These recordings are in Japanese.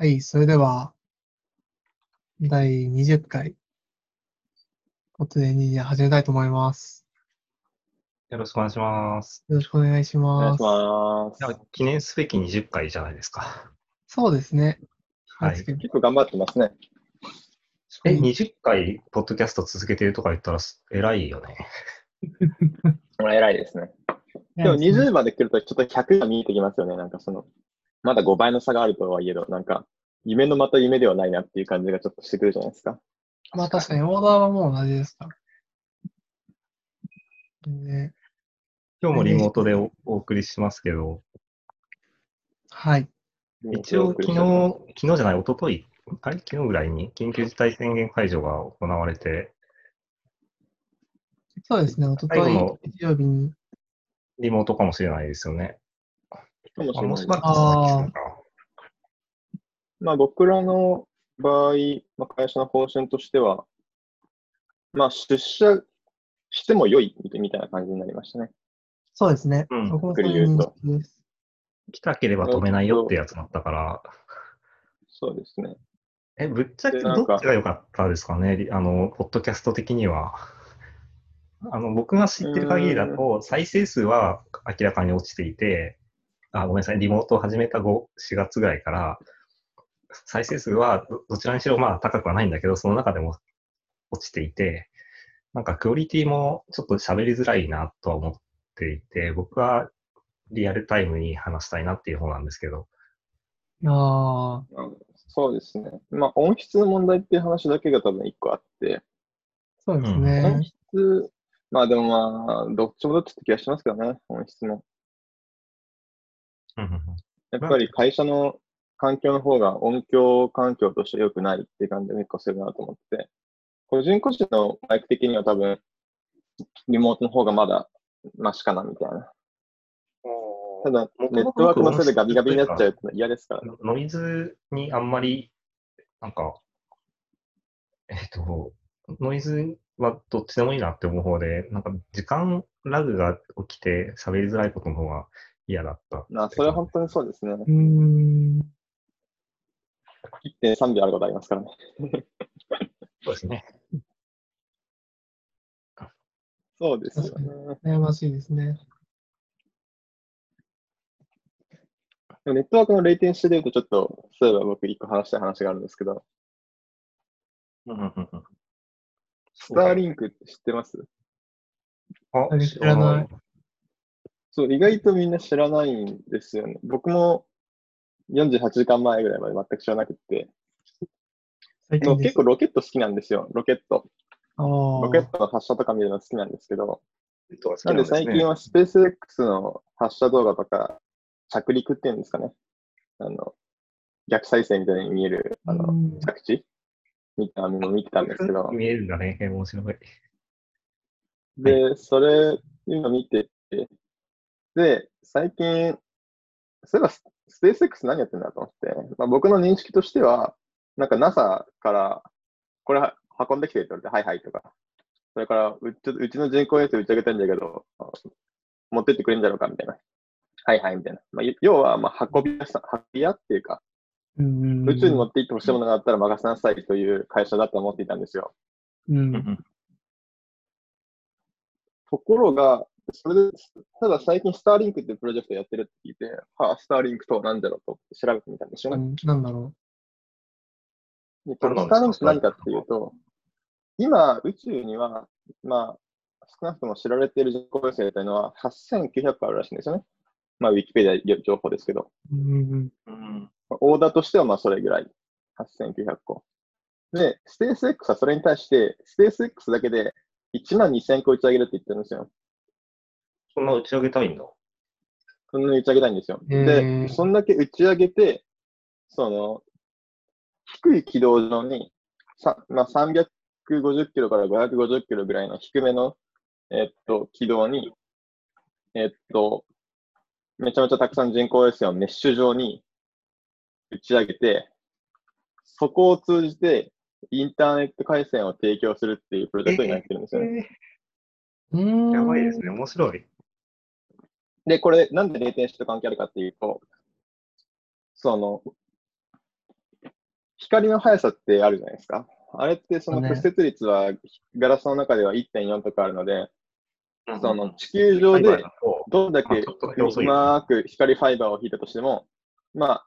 はい、それでは、第20回、ポットでニー始めたいと思います。よろしくお願いします。よろしくお願いしお願います。します。記念すべき20回じゃないですか。そうですね。はい結構頑張ってますね。え、うん20回、ポッドキャスト続けてるとか言ったらす偉いよ ね。偉いですね。でも20まで来るとちょっと100が見えてきますよね。なんかその、まだ5倍の差があるとはいえど、なんか、夢のまた夢ではないなっていう感じがちょっとしてくるじゃないですか。まあ確かに、オーダーはもう同じですから。ね、今日もリモートでおお送りしますけど、はい。一応昨日、昨日じゃない、一昨日？あれ？昨日ぐらいに？緊急事態宣言解除が行われて、そうですね、おととい最後の、日曜日に、リモートかもしれないですよね。あ、かもしれないもしばらく続きそうか。まあ僕らの場合、まあ、会社の方針としては、まあ出社しても良いみたいな感じになりましたね。そうですね。うんそういう認識です。来たければ止めないよってやつだったから、そうですね。え、ぶっちゃけどっちが良かったですかね、リあの、ポッドキャスト的には。あの、僕が知ってる限りだと、再生数は明らかに落ちていて、あ、ごめんなさい、リモートを始めた5、4月ぐらいから、再生数はどどちらにしろまあ高くはないんだけど、その中でも落ちていて、なんかクオリティもちょっと喋りづらいなとは思っていて、僕はリアルタイムに話したいなっていう方なんですけど、ああ、うんそうですね。まあ音質の問題っていう話だけが多分一個あって、そうです音ね。質、まあでもまあ、どっちもどっちって気がしますけどね、音質も。やっぱり会社の環境の方が音響環境として良くないっていう感じで結構するなと思って、個人個人のマイク的には多分、リモートの方がまだマシかなみたいな。ただ、ネットワークのせいでガビガビになっちゃうと嫌ですからね。ノイズにあんまり、なんか、えっと、ノイズはどっちでもいいなって思う方で、なんか時間ラグが起きて喋りづらいことの方が嫌だった。まあ、それは本当にそうですね。うーん。1.3秒あることありますからね。そうですね。そうですよ確ね。悩ましいですね。ネットワークのレイテンシーで言うと、ちょっと、そういえば僕一個話したい話があるんですけど、うんうんうんうんスターリンクって知ってます？ああ知らない。そう、意外とみんな知らないんですよね。僕も48時間前ぐらいまで全く知らなくて、最近です。でも結構ロケット好きなんですよ、ロケット。あロケットの発射とか見るの好きなんですけど、ななんで最近はスペース X の発射動画とか、着陸っていうんですかね。あの、逆再生みたいに見える、あの、うん着地？みたいなのを見てたんですけど、見えるんだね。面白い。で、それ、今見てて、で、最近、そういえばススペース X 何やってんだと思って、まあ、僕の認識としては、なんか NASA から、これ運んできてって言われて、はいはいとか、それからうちょうちの人工衛星打ち上げたいんだけど、あ持ってってくれるんだろうかみたいな。はいはいみたいな。まあ、要は、まあ、運び屋さん、運び屋っていうか、うん宇宙に持って行ってほしいものがあったら任せなさいという会社だと思っていたんですよ。うん。ところが、それで、ただ最近スターリンクっていうプロジェクトやってるって聞いて、はあ、スターリンクとは何だろうと思って調べてみたんですよね。うんなんだろでこのスターリンクって何かっていうと、今、宇宙には、まあ、少なくとも知られている人工衛星というのは8900個あるらしいんですよね。まあ、ウィキペディア情報ですけど。う。うん。うんオーダーとしてはまあそれぐらい。8900個。で、スペース X はそれに対して、スペース X だけで1万2000個打ち上げるって言ってるんですよ。そんな打ち上げたいんだ。そんなに打ち上げたいんですよ。で、そんだけ打ち上げて、その、低い軌道上に、さまあ、350キロから550キロぐらいの低めの、えっと、軌道に、えっと、めちゃめちゃたくさん人工衛星をメッシュ状に打ち上げて、そこを通じてインターネット回線を提供するっていうプロジェクトになってるんですよね。うーん。やばいですね。面白い。で、これ、なんで0.1と関係あるかっていうと、その、光の速さってあるじゃないですか。あれってそのね屈折率はガラスの中では1.4とかあるので、うんその地球上でどんだけうよまく光ファイバーを引いたとしても、まあ、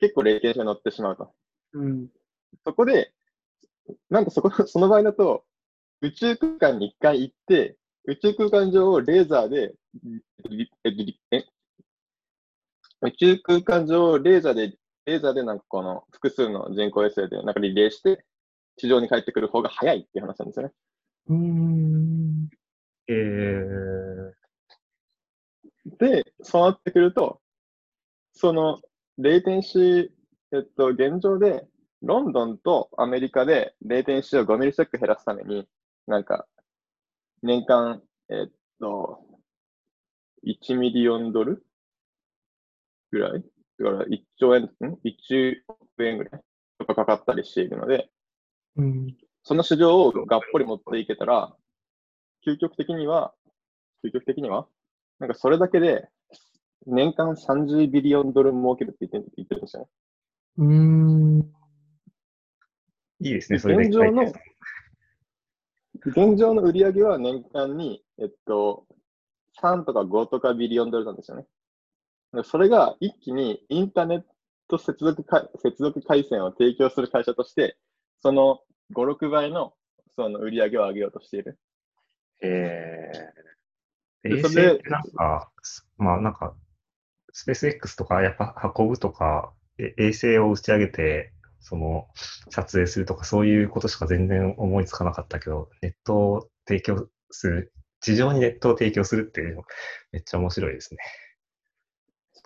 結構霊点に乗ってしまうと。うん。そこで、なんかそこ、その場合だと、宇宙空間に一回行って、宇宙空間上をレーザーで、ええ宇宙空間上をレーザーで、レーザーでなんかこの複数の人工衛星でなんかリレーして、地上に帰ってくる方が早いっていう話なんですよね。うーん。えー、で、そうなってくると、その、レイテンシー、えっと、現状で、ロンドンとアメリカでレイテンシーを5ミリセック減らすために、なんか、年間、えっと、1ミリオンドルぐらい？だから1兆円、ん ?1 億円ぐらいとかかかったりしているので、うん。その市場をがっぽり持っていけたら、究極的には、究極的には、なんかそれだけで、年間30ビリオンドル儲けるって言って言ってるんですよね。うーん。いいですね、それで現状の、現状の売り上げは年間に、えっと、3とか5とかビリオンドルなんですよね。それが一気にインターネット接続か接続回線を提供する会社として、その5、6倍のその売り上げを上げようとしている。えー、衛星ってなんか、すまあなんか、スペース X とかやっぱ運ぶとか、え衛星を打ち上げて、その、撮影するとかそういうことしか全然思いつかなかったけど、ネットを提供する、地上にネットを提供するっていうの、めっちゃ面白いですね。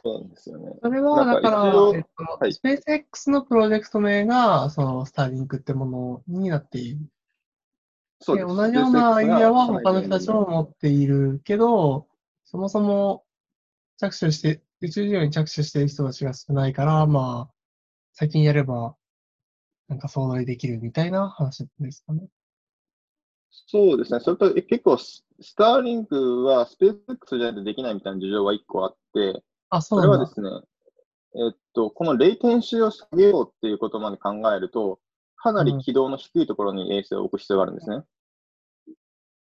そうなんですよね。それは、だからえっと、はいスペース X のプロジェクト名が、その、スターリンクってものになっている。で、そうです。同じようなアイディアは他の人たちもも。持っているけど、そもそも着手して、宇宙事業に着手している人たちが少ないから、まあ、先にやれば、なんか総取りできるみたいな話ですかね。そうですね。それとえ結構ス、スターリンクはスペース X じゃないとできないみたいな事情が一個あって、あ、そそうれなんだ。はですね、えっと、このレイテンシーを下げようっていうことまで考えると、かなり軌道の低いところに衛星を置く必要があるんですね。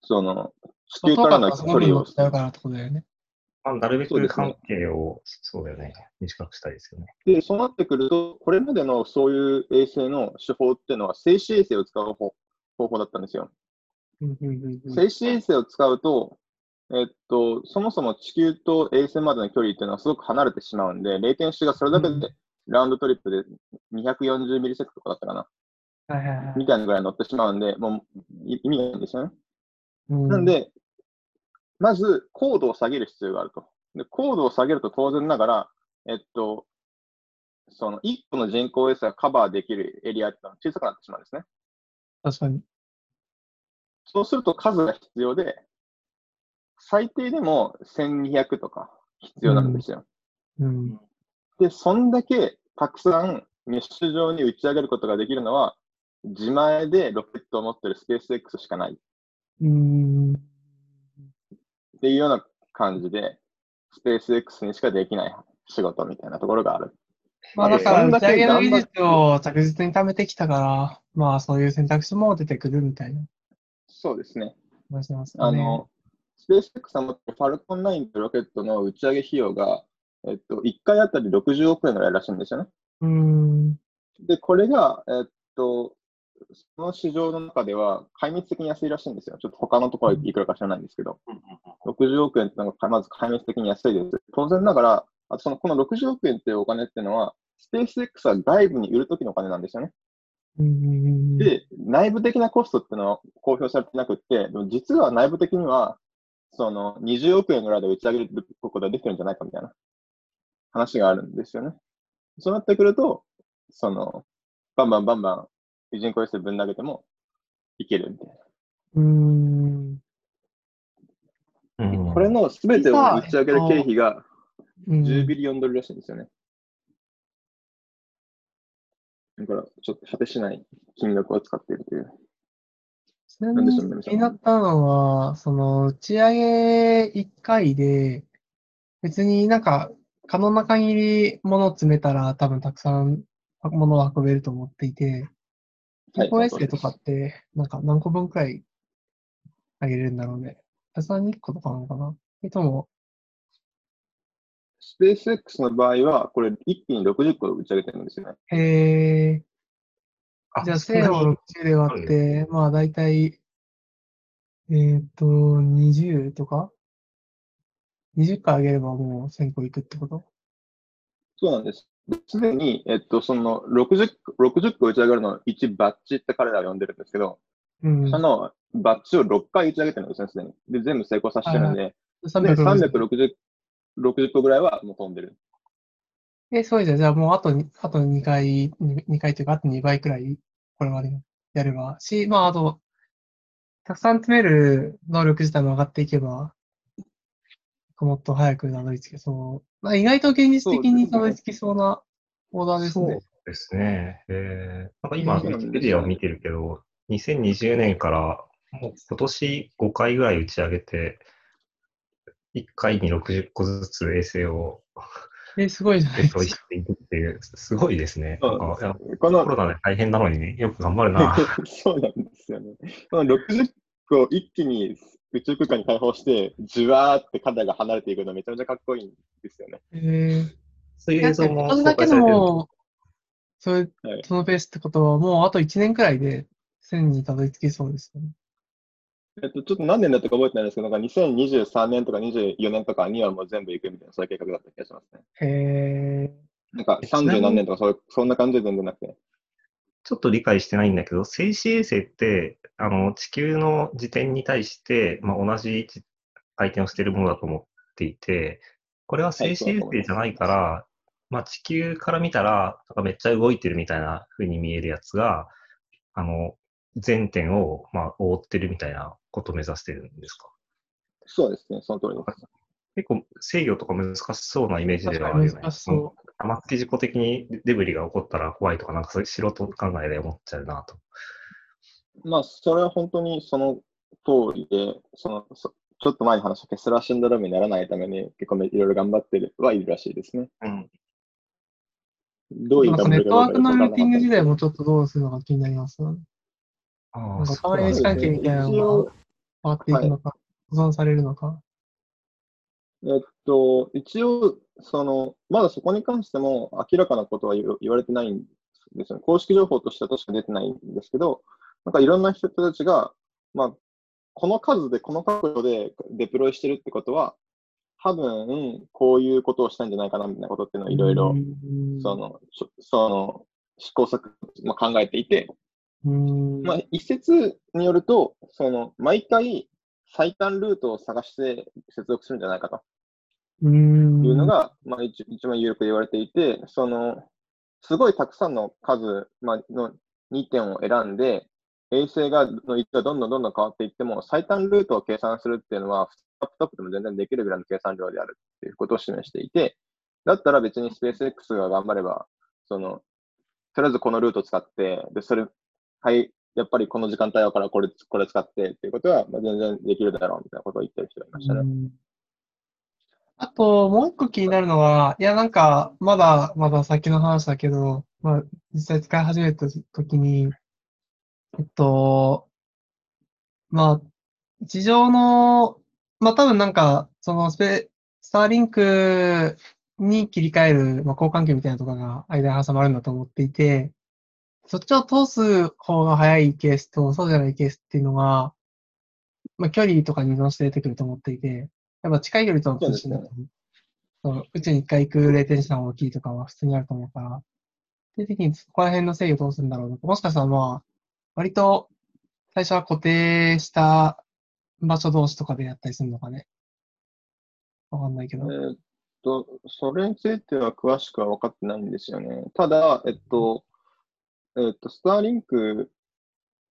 その、地球からの距離を遠からすごく乗っちゃうからってことだよね。まあ、なるべそうですね。く関係を、そうだよね、短くしたいですよね。で、そうなってくると、これまでのそういう衛星の手法っていうのは、静止衛星を使う方方法だったんですよ。静止衛星を使うと、えっと、そもそも地球と衛星までの距離っていうのはすごく離れてしまうんで、レイテンシーがそれだけうん。でラウンドトリップで240ミリセックとかだったかな、みたいなぐらい乗ってしまうんで、もうい意味がないんですよね。うん。なんで、まず高度を下げる必要があると。で高度を下げると当然ながら、えっと、その1個の人工衛星がカバーできるエリアってのは小さくなってしまうんですね。確かに。そうすると数が必要で、最低でも1200とか必要なんですよ。うん。で、そんだけたくさんメッシュ上に打ち上げることができるのは、自前でロケットを持ってるスペース X しかないっうん。ていうような感じで、スペース X にしかできない仕事みたいなところがある。まあだから、打ち上げの技術を着実に貯めてきたから、まあそういう選択肢も出てくるみたいなそうですね。話しますかね。あの、スペース X が持ってるファルコン9とロケットの打ち上げ費用が、えっと、1回あたり60億円ぐらいらしいんですよね。うん。で、これが、えっと、その市場の中では壊滅的に安いらしいんですよ。ちょっと他のところはいくらか知らないんですけど、60億円ってのがまず壊滅的に安いです。当然ながら、あとそのこの60億円っていうお金っていうのは、スペース X は外部に売るときのお金なんですよね。うん。で、内部的なコストっていうのは公表されてなくって、でも実は内部的には、その20億円ぐらいで打ち上げることができるんじゃないかみたいな話があるんですよね。そうなってくると、その、バンバンバンバン人工衛星ぶん投げてもいけるみたいうん。うんな。これの全てを打ち上げる経費がうん10ビリオンドルらしいんですよね。だから、ちょっと果てしない金額を使っているという。ちなみに気になったのは、その打ち上げ1回で、別になんか可能な限り物を詰めたら多分たくさん物を運べると思っていて、はい健康衛星とかって、なんか何個分くらいあげれるんだろうね。さんに1個とかなのかなそれとも、スペース X の場合は、これ一気に60個打ち上げてるんですよね。へー、あじゃあそんなに1000を60で割って、まあ大体、えーっと、20とか ?20 回あげればもう1000個いくってこと？そうなんです。ですでに、えっと、その60個、60個打ち上げるのを1バッチって彼らは呼んでるんですけど、うん。そのバッチを6回打ち上げてるんですね、すでに。で、全部成功させてるんで、で360 360 60個ぐらいはもう飛んでる。え、そうじゃん。じゃあもうあとに、あと2回、2回というか、あと2倍くらい、これまでやれば。し、まああと、たくさん詰める能力自体も上がっていけば、もっと早くたどり着けそう。まあ、意外と現実的にたどり着きそうなオーダーですそうね。ですね。えー、なんか今、ウィキペディアを見てるけど、2020年からもう今年5回ぐらい打ち上げて、1回に60個ずつ衛星をえ、すごいじゃないデですか。していくっていう、すごいですね。なんかコの、ロナで大変なのにね、よく頑張るな。そうなんですよね。この60個一気に宇宙空間に解放して、じわーって彼らが離れていくのめちゃめちゃかっこいいんですよね。えー、そういう映像も公開されてるんでも、それ、はいそのペースってことは、もうあと1年くらいで1000にたどり着きそうですよね。えっと、ちょっと何年だったか覚えてないですけど、なんか2023年とか24年とかにはもう全部行くみたいな、そういう計画だった気がしますね。へえ。なんかえちなみに30何年とかそうそんな感じで全然なくて。ちょっと理解してないんだけど、静止衛星って、あの、地球の自転に対して、まあ、同じ回転をしているものだと思っていて、これは静止衛星じゃないから、まあ、地球から見たら、なんかめっちゃ動いてるみたいな風に見えるやつが、あの、全点を、まあ、覆ってるみたいなことを目指してるんですか？そうですね、その通りです。結構制御とか難しそうなイメージではあるよね。難しそ玉突き事故的にデブリが起こったら怖いとか、なんかそういう素人考えで思っちゃうなと。まあ、それは本当にその通りで、そのそちょっと前に話したケスラーシンドロームにならないために結構いろいろ頑張ってるはいるらしいですね。うん。う。どういうネットワークのルーティング時代も。もちょっとどうするのか気になりますよね。あなんかそうなんです単位関係みたいな一の応が変わっていくのか、保存されるのか。えっと、一応、その、まだそこに関しても明らかなことは言言われてないんですよね。公式情報としては確か出てないんですけど、なんかいろんな人たちが、まあ、この数で、この角度でデプロイしてるってことは、多分、こういうことをしたんじゃないかな、みたいなことっていうのをいろいろ、うんその、その、試行錯誤、まあ、考えていて、うん。まあ、一説によると、その、毎回最短ルートを探して接続するんじゃないかと。うん。いうのが、まあ、一一番有力で言われていて、その、すごいたくさんの数、まあ、の2点を選んで、衛星がの位置がどんどんどんどん変わっていっても、最短ルートを計算するっていうのは、ラップトップでも全然できるぐらいの計算量であるっていうことを示していて、だったら別にスペース X が頑張れば、その、とりあえずこのルートを使って、で、それ、はい、やっぱりこの時間帯だからこれ、これ使ってっていうことは、まあ、全然できるだろうみたいなことを言ってる人がいましたね。あと、もう一個気になるのは、いや、なんか、まだ、まだ先の話だけど、まあ、実際使い始めた時に、えっと、まあ、地上の、まあ多分なんか、そのスペ、スターリンクに切り替える、まあ、交換機みたいなとかが間に挟まるんだと思っていて、そっちを通す方が早いケースと、そうじゃないケースっていうのが、まあ距離とかに依存して出てくると思っていて、やっぱ近い距離との通信だと、そう宇宙に一回行く0点差が大きいとかは普通にあると思うから、っていう時にそこら辺の制御どうするんだろう。もしかしたらまあ、割と最初は固定した場所同士とかでやったりするのかね。わかんないけど。えーっと、それについては詳しくは分かってないんですよね。ただ、えっと、えっと、スターリンク、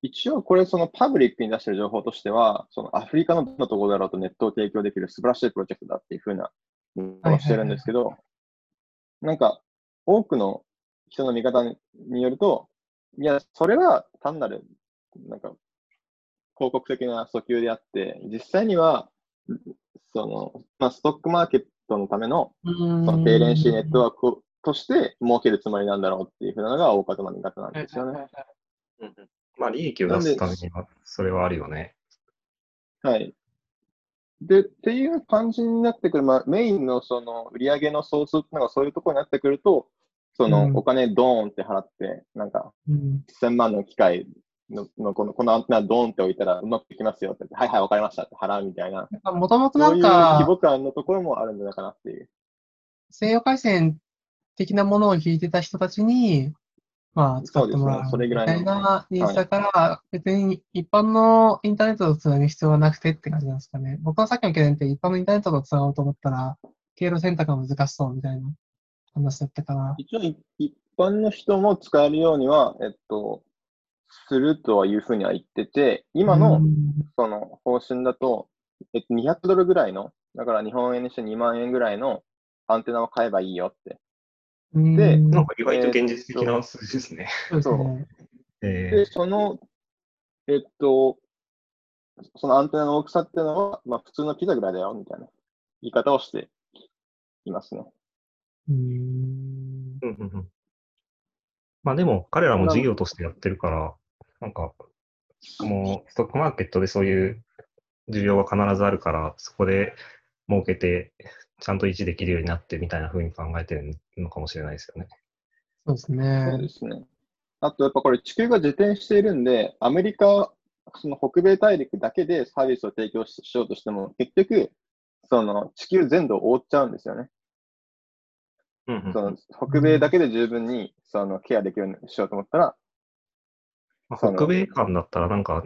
一応これそのパブリックに出してる情報としては、そのアフリカのどんなところだろうとネットを提供できる素晴らしいプロジェクトだっていうふうなことをしてるんですけど、なんか多くの人の見方によると、いや、それは単なる、なんか、広告的な訴求であって、実際には、その、まあ、ストックマーケットのための、そその低レンシーネットワークをとして儲けるつもりなんだろうっていうふうなのが大方の見方なんですよね。まあ、利益を出すためには、それはあるよね。はい。で、っていう感じになってくる、まあ、メインのその売り上げのソースっていうのがそういうところになってくると、そのうんお金ドーンって払って、なんかうん。1000万の機械ののこのこのアンテナドーンって置いたらうまくいきますよってはいはい、わかりましたって払うみたいな、もともとなそういうんか規、模感のところもあるんじゃないかなっていう。西洋回線的なものを聞いてた人たちに、まあ、使ってもらそうですねれぐらいのみたいなニーズだから、別に一般のインターネットとつなぐ必要はなくてって感じなんですかね。僕のさっきの懸念って一般のインターネットとつながろうと思ったら、経路選択が難しそうみたいな話だったから。一応い、一般の人も使えるようには、えっと、するとはいうふうには言ってて、今の、うんその方針だと、えっと、200ドルぐらいの、だから日本円にして2万円ぐらいのアンテナを買えばいいよって。うんでなんか意外と現実的な数字ですね。そうですね。えで、その、えっと、そのアンテナの大きさっていうのは、まあ普通のピザぐらいだよ、みたいな言い方をしていますね。うん。ーうんうんうんまあでも、彼らも事業としてやってるから、なんか、もう、ストックマーケットでそういう需要は必ずあるから、そこで儲けて、ちゃんと維持できるようになってみたいな風に考えてるのかもしれないですよね。そうですそうねで。すね。あと、やっぱこれ地球が自転しているんで、アメリカ、その北米大陸だけでサービスを提供ししようとしても、結局、その地球全土を覆っちゃうんですよね。うんうんその北米だけで十分にそのケアできるようにしようと思ったら、まあ北米間だったらなんか、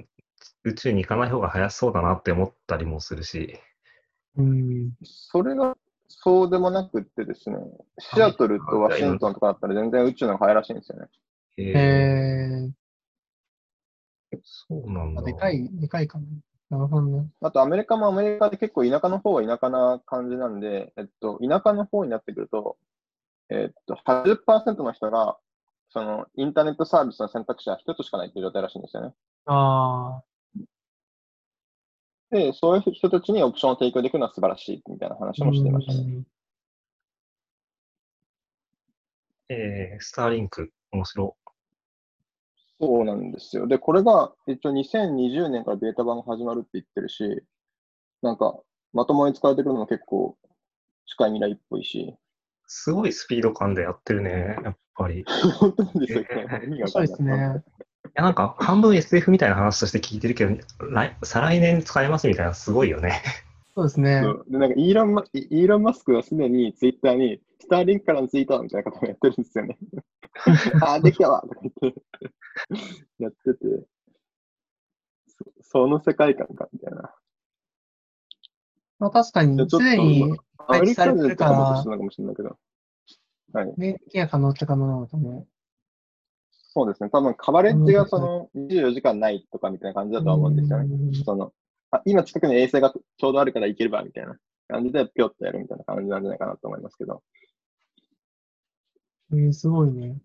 宇宙に行かない方が早そうだなって思ったりもするし、うん。それがそうでもなくってですね、シアトルとワシントンとかだったら全然宇宙の方が早いらしいんですよね。ええー、そうなんー、だ。でかい、でかいかな。なるほどね。あとアメリカもアメリカで結構田舎の方は田舎な感じなんで、えっと、田舎の方になってくると、えっと、80%の人が、そのインターネットサービスの選択肢は一つしかないっていう状態らしいんですよね。ああ、で、そういう人たちにオプションを提供できるのは素晴らしいみたいな話もしていましたね。うんえー、スターリンク、面白。そうなんですよ。で、これが一応2020年からベータ版が始まるって言ってるし、なんか、まともに使われてくるのも結構近い未来っぽいし、すごいスピード感でやってるね、やっぱり。い 本当にですよね。意味がわかんないそうですね。や、なんか半分 SF みたいな話として聞いてるけど、来再来年使えますみたいな、すごいよね。そうですね。で、なんかイーロンマ、イイーロン・マスクはすでにツイッターに、スターリンクからのツイートみたいなことをやってるんですよね。あー、できたわとか言って、やっててそ、その世界観かみたいな。まあ確かにすでにアメリカ配置されてるからもとしてるのかもしれないけど。はい。ね、そうですね。多分カバレッジがその24時間ないとかみたいな感じだとは思うんですよね。うんその、あ今近くに衛星がちょうどあるから行ければみたいな感じでぴょっとやるみたいな感じなんじゃないかなと思いますけど。えーすごいね。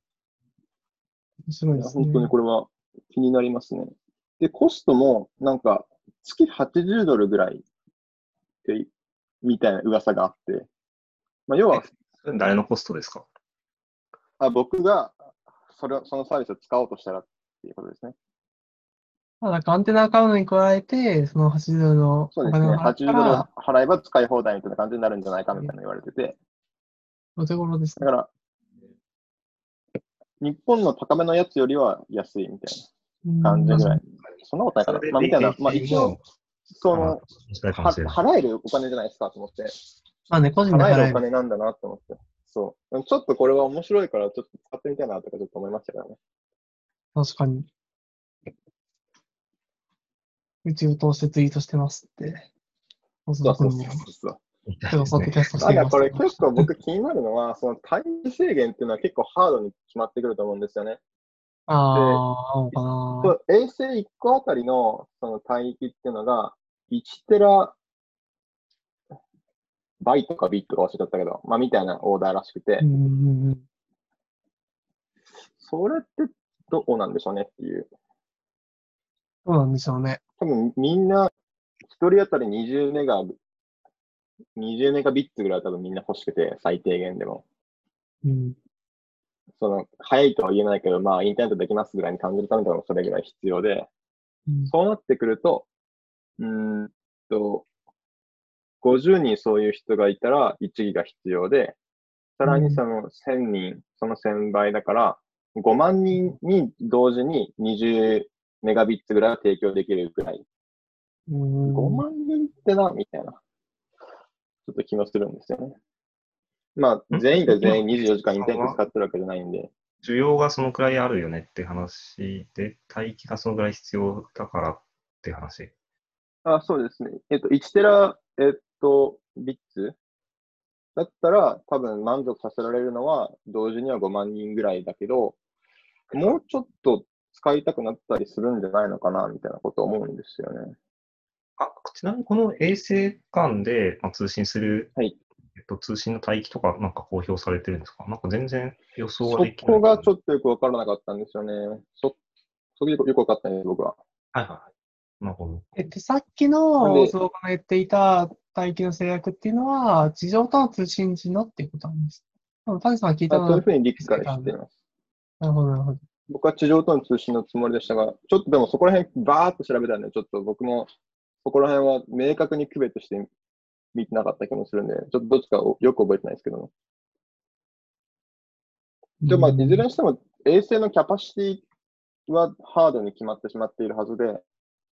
面白いですね。本当にこれは気になりますね。で、コストもなんか月80ドルぐらいってみたいな噂があって、まあ、要は誰のコストですか？あ僕がそれをそのサービスを使おうとしたらっていうことですね。まあ、なんかアンテナ買うのに加えて、その80ドルのおそうですね。金を払っ80ドル払えば使い放題みたいな感じになるんじゃないかみたいなの言われてて、お手頃ですね。だから、日本の高めのやつよりは安いみたいな感じぐらい。そんなことないかな。まあ、みたいな。まあ、一応、その。払えるお金じゃないですかと思って。まあね、個人で払えるお。金なんだなと思って。そう。ちょっとこれは面白いから、ちょっと使ってみたいなとかちょっと思いましたからね。確かに。宇宙通してツイートしてますって。そうそうそうもそうただ。これ結構僕気になるのは、そのタイム制限っていうのは結構ハードに決まってくると思うんですよね。ああ、衛星1個あたりのその帯域っていうのが、1テラバイトかビットか忘れちゃったけど、まあみたいなオーダーらしくて。それってどうなんでしょうねっていう。どうなんでしょうね。多分みんな、一人当たり20メガ、20メガビッツぐらいは多分みんな欲しくて、最低限でも。うん。その、早いとは言えないけど、まあ、インターネットできますぐらいに感じるためにもそれぐらい必要で、うんそうなってくると、うーんと、50人そういう人がいたら1ギガ必要で、さらにその1000人、その1000倍だから、5万人に同時に20メガビッツぐらいは提供できるぐらい。うん5万人ってな、みたいな。ちょっと気がするんですよね。まあ、ん？全員が全員24時間インターネット使ってるわけじゃないんで、需要がそのくらいあるよねって話で、待機がそのぐらい必要だからって話。あ、そうですね。えっと、1テラ、えっと、ビッツ？だったら、多分満足させられるのは、同時には5万人ぐらいだけど、もうちょっと使いたくなったりするんじゃないのかな、みたいなことを思うんですよね。あ、ちなみにこの衛星間で、まあ、通信する、はいえっと、通信の帯域とかなんか公表されてるんですか？なんか全然予想そはできない。こがちょっとよくわからなかったんですよね。そ、そこよくよくわかったんです、僕は。と。はいはいはい。なるほど。えっと、さっきの相場が言っていた帯域の制約っていうのは、地上との通信時のっていうことなんです。多分、谷さんが聞いたのはあそういうふ、うに理解しています。なるほど、なるほど。僕は地上との通信のつもりでしたが、ちょっとでもそこら辺バーっと調べたんで、ちょっと僕もそこら辺は明確に区別して見てなかった気もするんで、ちょっとどっちかをよく覚えてないですけど、でもまあ、いずれにしても衛星のキャパシティはハードに決まってしまっているはずで、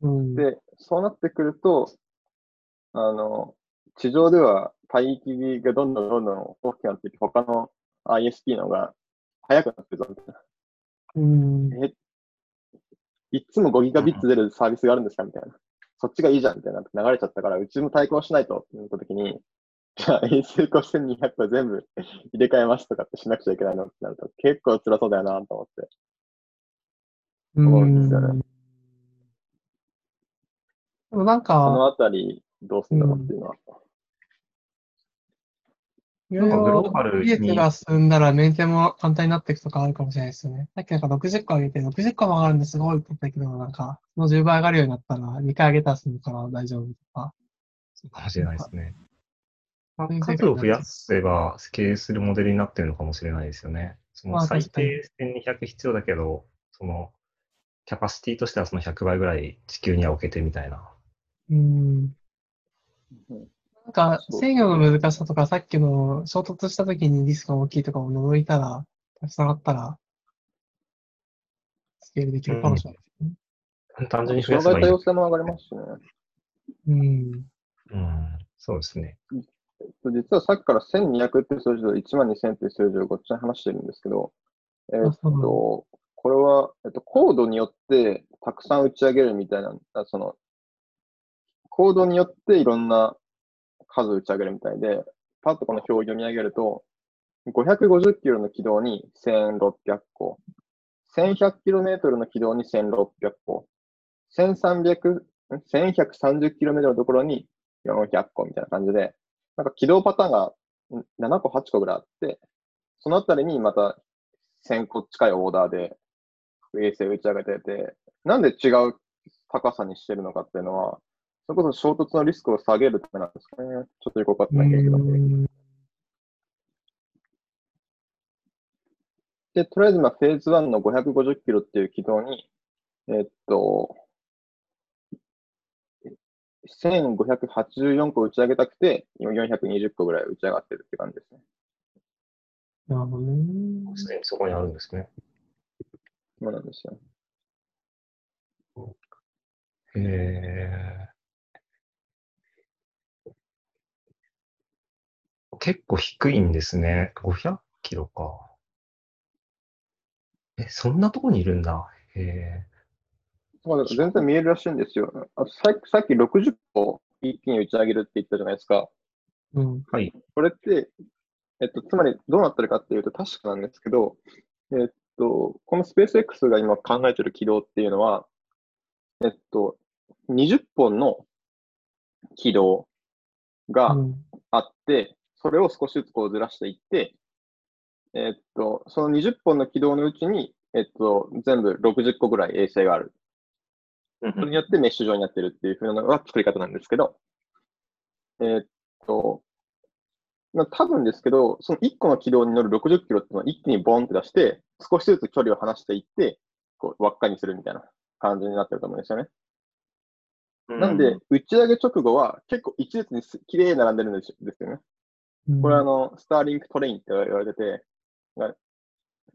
うん、で、そうなってくると、あの、地上では帯域がどんどんどんどん大きくなっていって、他の ISP の方が速くなってるぞみたいな。うん、え、いつも5ギガビッツ出るサービスがあるんですかみたいな。そっちがいいじゃんみたいな流れちゃったから、うちも対抗しないとってなった時に、じゃあ衛星5200は全部入れ替えますとかってしなくちゃいけないのってなると結構辛そうだよなと思って。思うんですよねでもなんそのか、あたりどうすんだろうっていうのは。いろいなんかグロろーバルに技術が進んだらメンテも簡単になっていくとかあるかもしれないですよね。さっきなんか60個上げて60個も上がるんですごいって言ったけど、なんか、その10倍上がるようになったら2回上げたら済むから大丈夫とか。そうかもしれないですね。数を増やせば経営するモデルになってるのかもしれないですよね。そのまあ最低1200必要だけど、そのキャパシティとしてはその100倍ぐらい地球には置けてみたいな。うん。なんか、制御の難しさとか、さっきの衝突した時にリスクが大きいとかを除いたら、たくさんあったら、スケールできるかもしれないですね。単純に増や障せばいい。害多様性も上がりますしね。うん。うん、そうですね。実はさっきから1200っていう数字と1万2000っていう数字をごっちゃに話してるんですけど、えーっと、これは、えっと、コードによってたくさん打ち上げるみたいな、あその、コードによっていろんな数打ち上げるみたいで、パッとこの表を読み上げると、550キロの軌道に1600個、1100キロメートルの軌道に1600個、1300、1130キロメートルのところに400個みたいな感じで、なんか起動パターンが7個、8個ぐらいあって、そのあたりにまた1000個近いオーダーで衛星打ち上げてて、なんで違う高さにしてるのかっていうのは、それこそ衝突のリスクを下げるためなんですかね。ちょっとよくわかってないけど。うんで、とりあえず今フェーズ1の550キロっていう軌道に、えっと、1584個打ち上げたくて、今420個ぐらい打ち上がってるって感じですね。なるほどね。すでにそこにあるんですね。そうなんですよ。へえ。結構低いんですね。500キロか。え、そんなとこにいるんだ。へえ。まあ、全然見えるらしいんですよ。あさっきさっき60個一気に打ち上げるって言ったじゃないですか。うん。はい。これって、えっと、つまりどうなってるかっていうと確かなんですけど、えっと、このスペース X が今考えてる軌道っていうのは、えっと、20本の軌道がうんあって、それを少しずつこうずらしていって、えっと、その20本の軌道のうちに、えっと、全部60個ぐらい衛星がある。それによってメッシュ状になってるっていう風なのが作り方なんですけど、えーっと、な多分ですけど、その1個の軌道に乗る60キロっていうのは一気にボンって出して、少しずつ距離を離していって、こう輪っかにするみたいな感じになってると思うんですよね。なんで、打ち上げ直後は結構一列にす綺麗に並んでるんですよね。うんこれはあの、スターリンクトレインって言われてて、が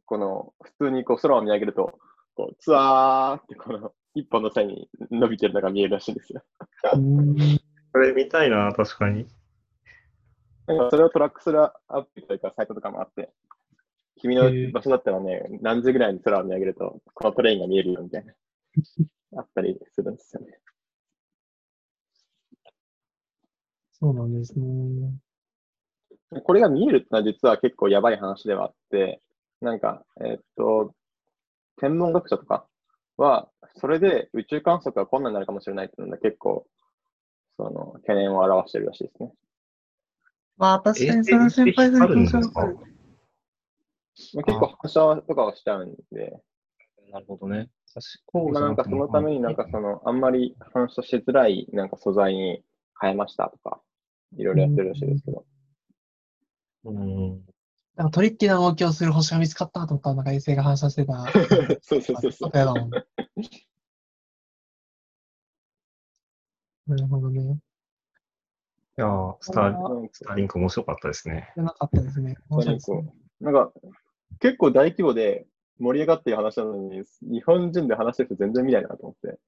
この、普通にこう空を見上げると、こう、ツワーってこの、一本の線に伸びてるのが見えるらしいんですよ。うんこれ見たいな、確かに。なんかそれをトラックするアプリというかサイトとかもあって、君の場所だったらね、何時ぐらいに空を見上げると、このトレインが見えるよみたいな、あったりするんですよね。そうなんですね。これが見えるってのは実は結構やばい話ではあって、なんか、えーっと、天文学者とかは、それで宇宙観測が困難になるかもしれないっていうので結構、その、懸念を表してるらしいですね。まあ、確かにそれは先輩の気持ちはわかる。まあ、結構反射とかはしちゃうんで、なるほどね。まあなんかそのためになんかその、あんまり反射しづらいなんか素材に変えましたとか、いろいろやってるらしいですけど。うん。なんかトリッキーな動きをする星が見つかったと思ったら、なんか衛星が反射してた。そうそうそうそう。やだもん。なるほどね。いやースター、スターリンク面白かったですね。なかったですね。面白いですね。なんか、結構大規模で盛り上がってる話なのに、日本人で話してる人全然見ないなと思って。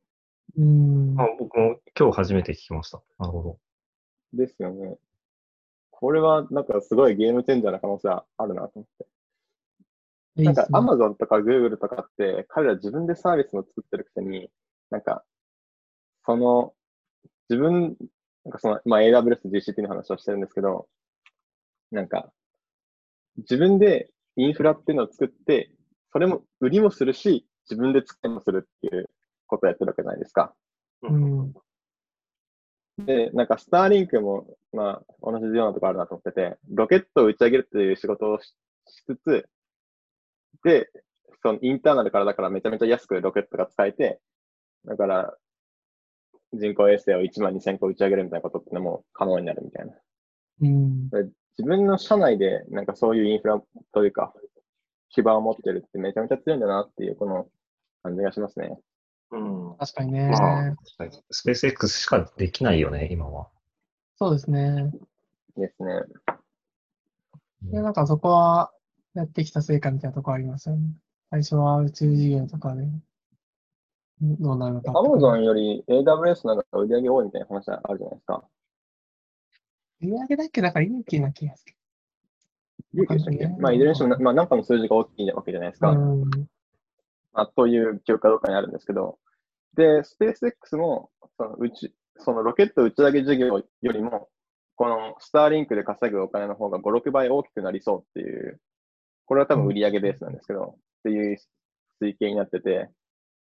うん。あ僕も今日初めて聞きました。なるほど。ですよね。これはなんかすごいゲームチェンジャーな可能性あるなと思って。なんか Amazon とか Google とかって彼ら自分でサービスも作ってるくせに、なんか、その、自分、なんかその、まあ AWS と GCP の話をしてるんですけど、なんか、自分でインフラっていうのを作って、それも売りもするし、自分で使いもするっていうことをやってるわけじゃないですか。うん。で、なんかスターリンクも、まあ、同じようなところあるなと思ってて、ロケットを打ち上げるっていう仕事をししつつ、で、そのインターナルからだからめちゃめちゃ安くロケットが使えて、だから人工衛星を1万2000個打ち上げるみたいなことってのも可能になるみたいな。うん。自分の社内でなんかそういうインフラというか、基盤を持ってるってめちゃめちゃ強いんだなっていうこの感じがしますね。うん。確かにね。まあ、スペース X しかできないよね、今は。そうですね。ですね。で、なんかそこはやってきた成果みたいなところありますよね。最初は宇宙事業とかで、どうなるのかってこと。Amazon より AWS なんか売り上げ多いみたいな話あるじゃないですか。売り上げだっけだから利益な気がす利益でしたっけ？ねまあ、いずれにしてもな、まあ、なんかの数字が大きいわけじゃないでする。か。うん。まあ、という記憶がどっかにあるんですけど、で、スペース X も、そのうち、そのロケット打ち上げ事業よりも、このスターリンクで稼ぐお金の方が5、6倍大きくなりそうっていう、これは多分売上ベースなんですけど、っていう推計になってて、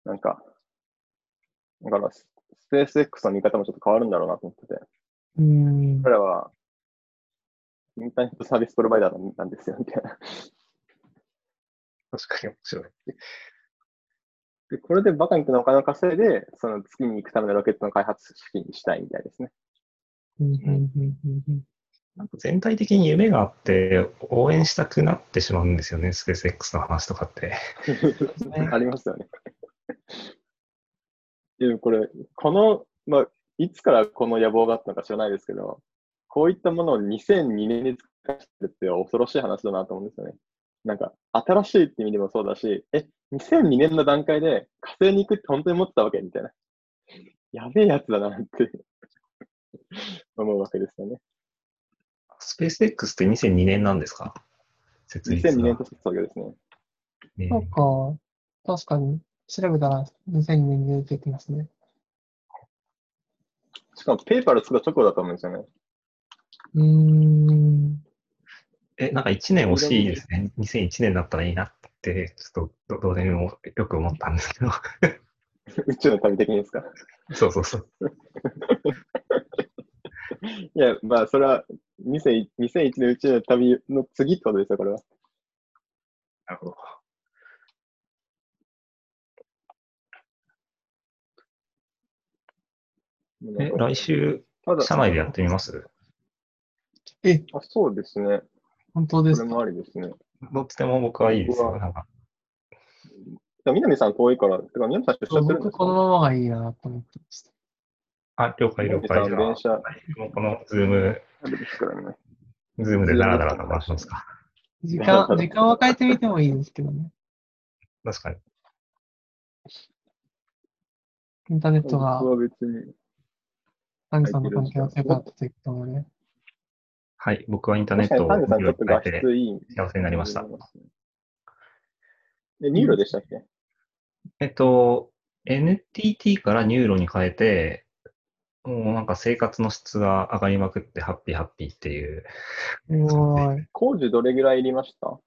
なんか、だからススペース X の見方もちょっと変わるんだろうなと思ってて、うん。彼らは、インターネットサービスプロバイダーなんですよ、みたいな。確かに面白い。で、これでバカみたいなお金を稼いで、その月に行くためのロケットの開発資金にしたいみたいですね。うんうんうんうんうんなんか全体的に夢があって、応援したくなってしまうんですよね、スペース X の話とかって。ね ありますよね。でもこれ、この、まあ、いつからこの野望があったのか知らないですけど、こういったものを2002年に使ってるって恐ろしい話だなと思うんですよね。なんか、新しいって意味でもそうだし、え、2002年の段階で火星に行くって本当に思ってたわけみたいな。やべえやつだなって思うわけですよね。スペース X って2002年なんですか？設立2002年がとして創業ですね。ねなんか、確かに、調べたら2002年に出てきますね。しかもペーパー作った直後だと思うんですよね。うーん。え、なんか1年惜しいですね。2001年だったらいいなって、ちょっとどどうでもよく思ったんですけど。宇宙の旅的にですか？そうそうそう。いや、まあ、それは2001 2001年宇宙の旅の次ってことですよ、これは。なるほど。え、来週、社内でやってみます？え、あ、そうですね。本当ですかそれもありですね。どっちでも僕はいいですよ。僕はなんかでも南さん遠いから、てか南さん出社するんです僕このままがいいなと思ってました。あ、了解了解。全然もうこのズーム。ズームでダラダラと回しますか。時間、時間は変えてみてもいいですけどね。確かに。インターネットが僕は別に。丹治さんの環境が強かったということでね。はい、僕はインターネットを丹治さんによって。幸せになりました。え、ニューロでしたっけ？えっと、NTT からニューロに変えて、もうなんか生活の質が上がりまくってハッピーハッピーっていう。工事どれぐらいいりました？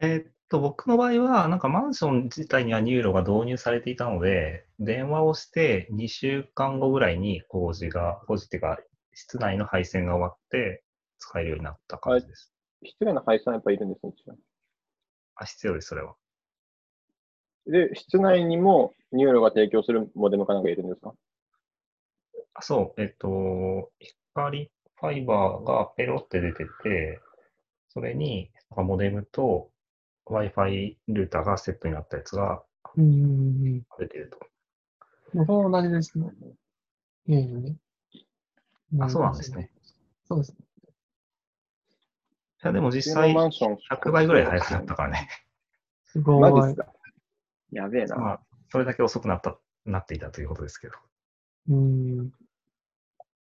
えっと、僕の場合は、なんかマンション自体にはニューロが導入されていたので、電話をして2週間後ぐらいに工事が、工事っていうか、室内の配線が終わって使えるようになった感じです。室内の配線やっぱいるんですね、一応あ、必要です、それは。で、室内にもニューロが提供するモデムかなんかいるんですか？あそう、えっと、光ファイバーがペロって出てて、それにモデムと Wi-Fi ルーターがセットになったやつが。出てると。僕も同じですね。いえいえね。あ、そうなんですね。。そうですね。いや、でも実際のマンション100倍ぐらい早くなったからね。すごいマジっす。かやべえな。まあ、それだけ遅くなった、なっていたということですけど。うん。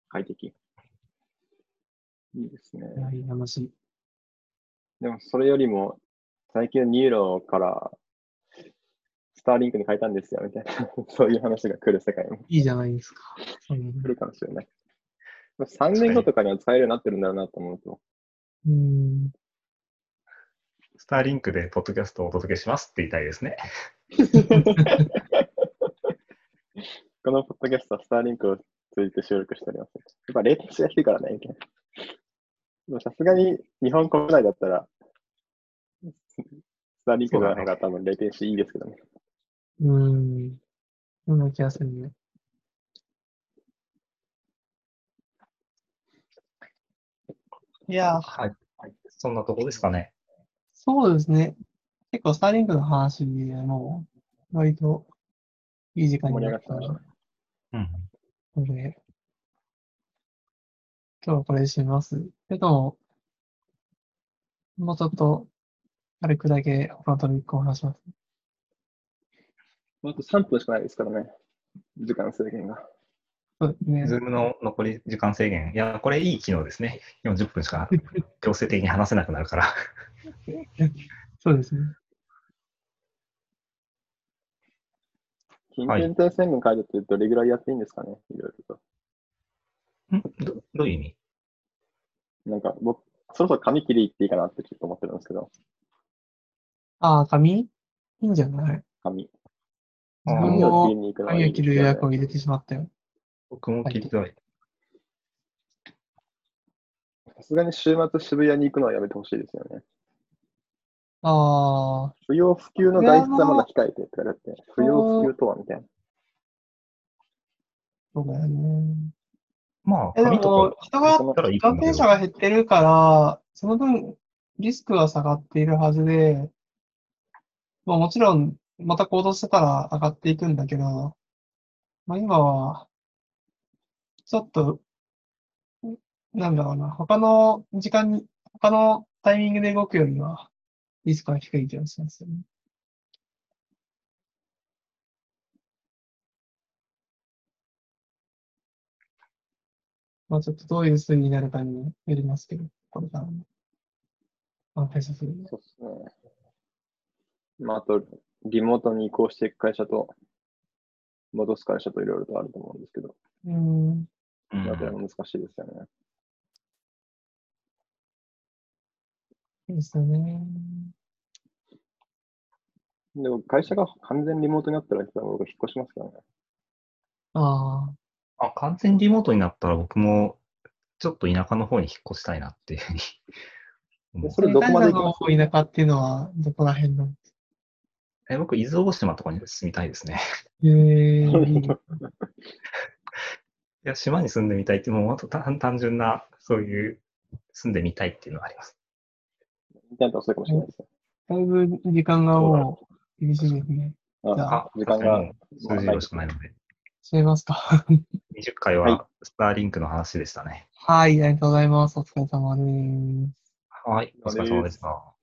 快適。いいですね。いや、いい話。でも、それよりも、最近のニューロから、スターリンクに変えたんですよ、みたいな、そういう話が来る世界もいいじゃないですか。来るかもしれない。3年後とかには使えるようになってるんだろうなと思うと、うん。スターリンクでポッドキャストをお届けしますって言いたいですね。このポッドキャストはスターリンクを通じて収録しております。やっぱレーテンシが低いからね、さすがに日本国内だったら、スターリンクの方が多分レーテンシいいですけどね。うん。そんな気がするね。いや、はい。そんなとこですかね。そうですね。結構、スターリンクの話でもう、割といい時間になった盛り上がってうん。ので、今日はこれにします。けど、もうちょっと、軽くだけ他のトピックを話します。あと3分しかないですからね。時間制限が。そうですね。ズームの残り時間制限。いや、これいい機能ですね。40分しか 強制的に話せなくなるから。そうですね。緊急事態宣言解除ってどれぐらいやっていいんですかね？いろいろと。ん？どどういう意味？なんか僕、そろそろ髪切り行っていいかなってちょっと思ってるんですけど、ああ、髪？いいんじゃない？髪。あー髪を切りに行くのはい髪を切る予約を入れてしまったよ。僕も切りたい。さすがに週末渋谷に行くのはやめてほしいですよね。ああ、不要不急の外出はまだ控えてって言われて、不要不急とはみたいな。そうだよね。まあ、え、でもか、人が感染者が減ってるから、その分、リスクは下がっているはずで、まあもちろん、また行動してたら上がっていくんだけど、まあ今は、ちょっと、んなんだろうな、他の時間に、他のタイミングで動くよりは、リスクは低い気がしますよね。まあちょっとどういう推移になるかにもよりますけど、これからも。まあ、対策する。そうですね。まあ、あと、リモートに移行していく会社と、戻す会社といろいろとあると思うんですけど、うん。難しいですよね。いいですよね。でも、会社が完全リモートになったら、僕、引っ越しますからね。ああ、あ、完全リモートになったら僕も、ちょっと田舎の方に引っ越したいなっていうふうに思う。それどこまで行きます田舎っていうのは、どこら辺なんでえ僕、伊豆大島とかに住みたいですね。すへえい いいや、島に住んでみたいって、もう本当単単純な、そういう住んでみたいっていうのはあります。インターネットはそうかもしれないですね。だいぶ時間がもう厳しいですね。ああ、時間が数十秒しかないので、閉めますか。20回はいはスターリンクの話でしたね。はい、ありがとうございます。お疲れ様です。はい、お疲れ様でした。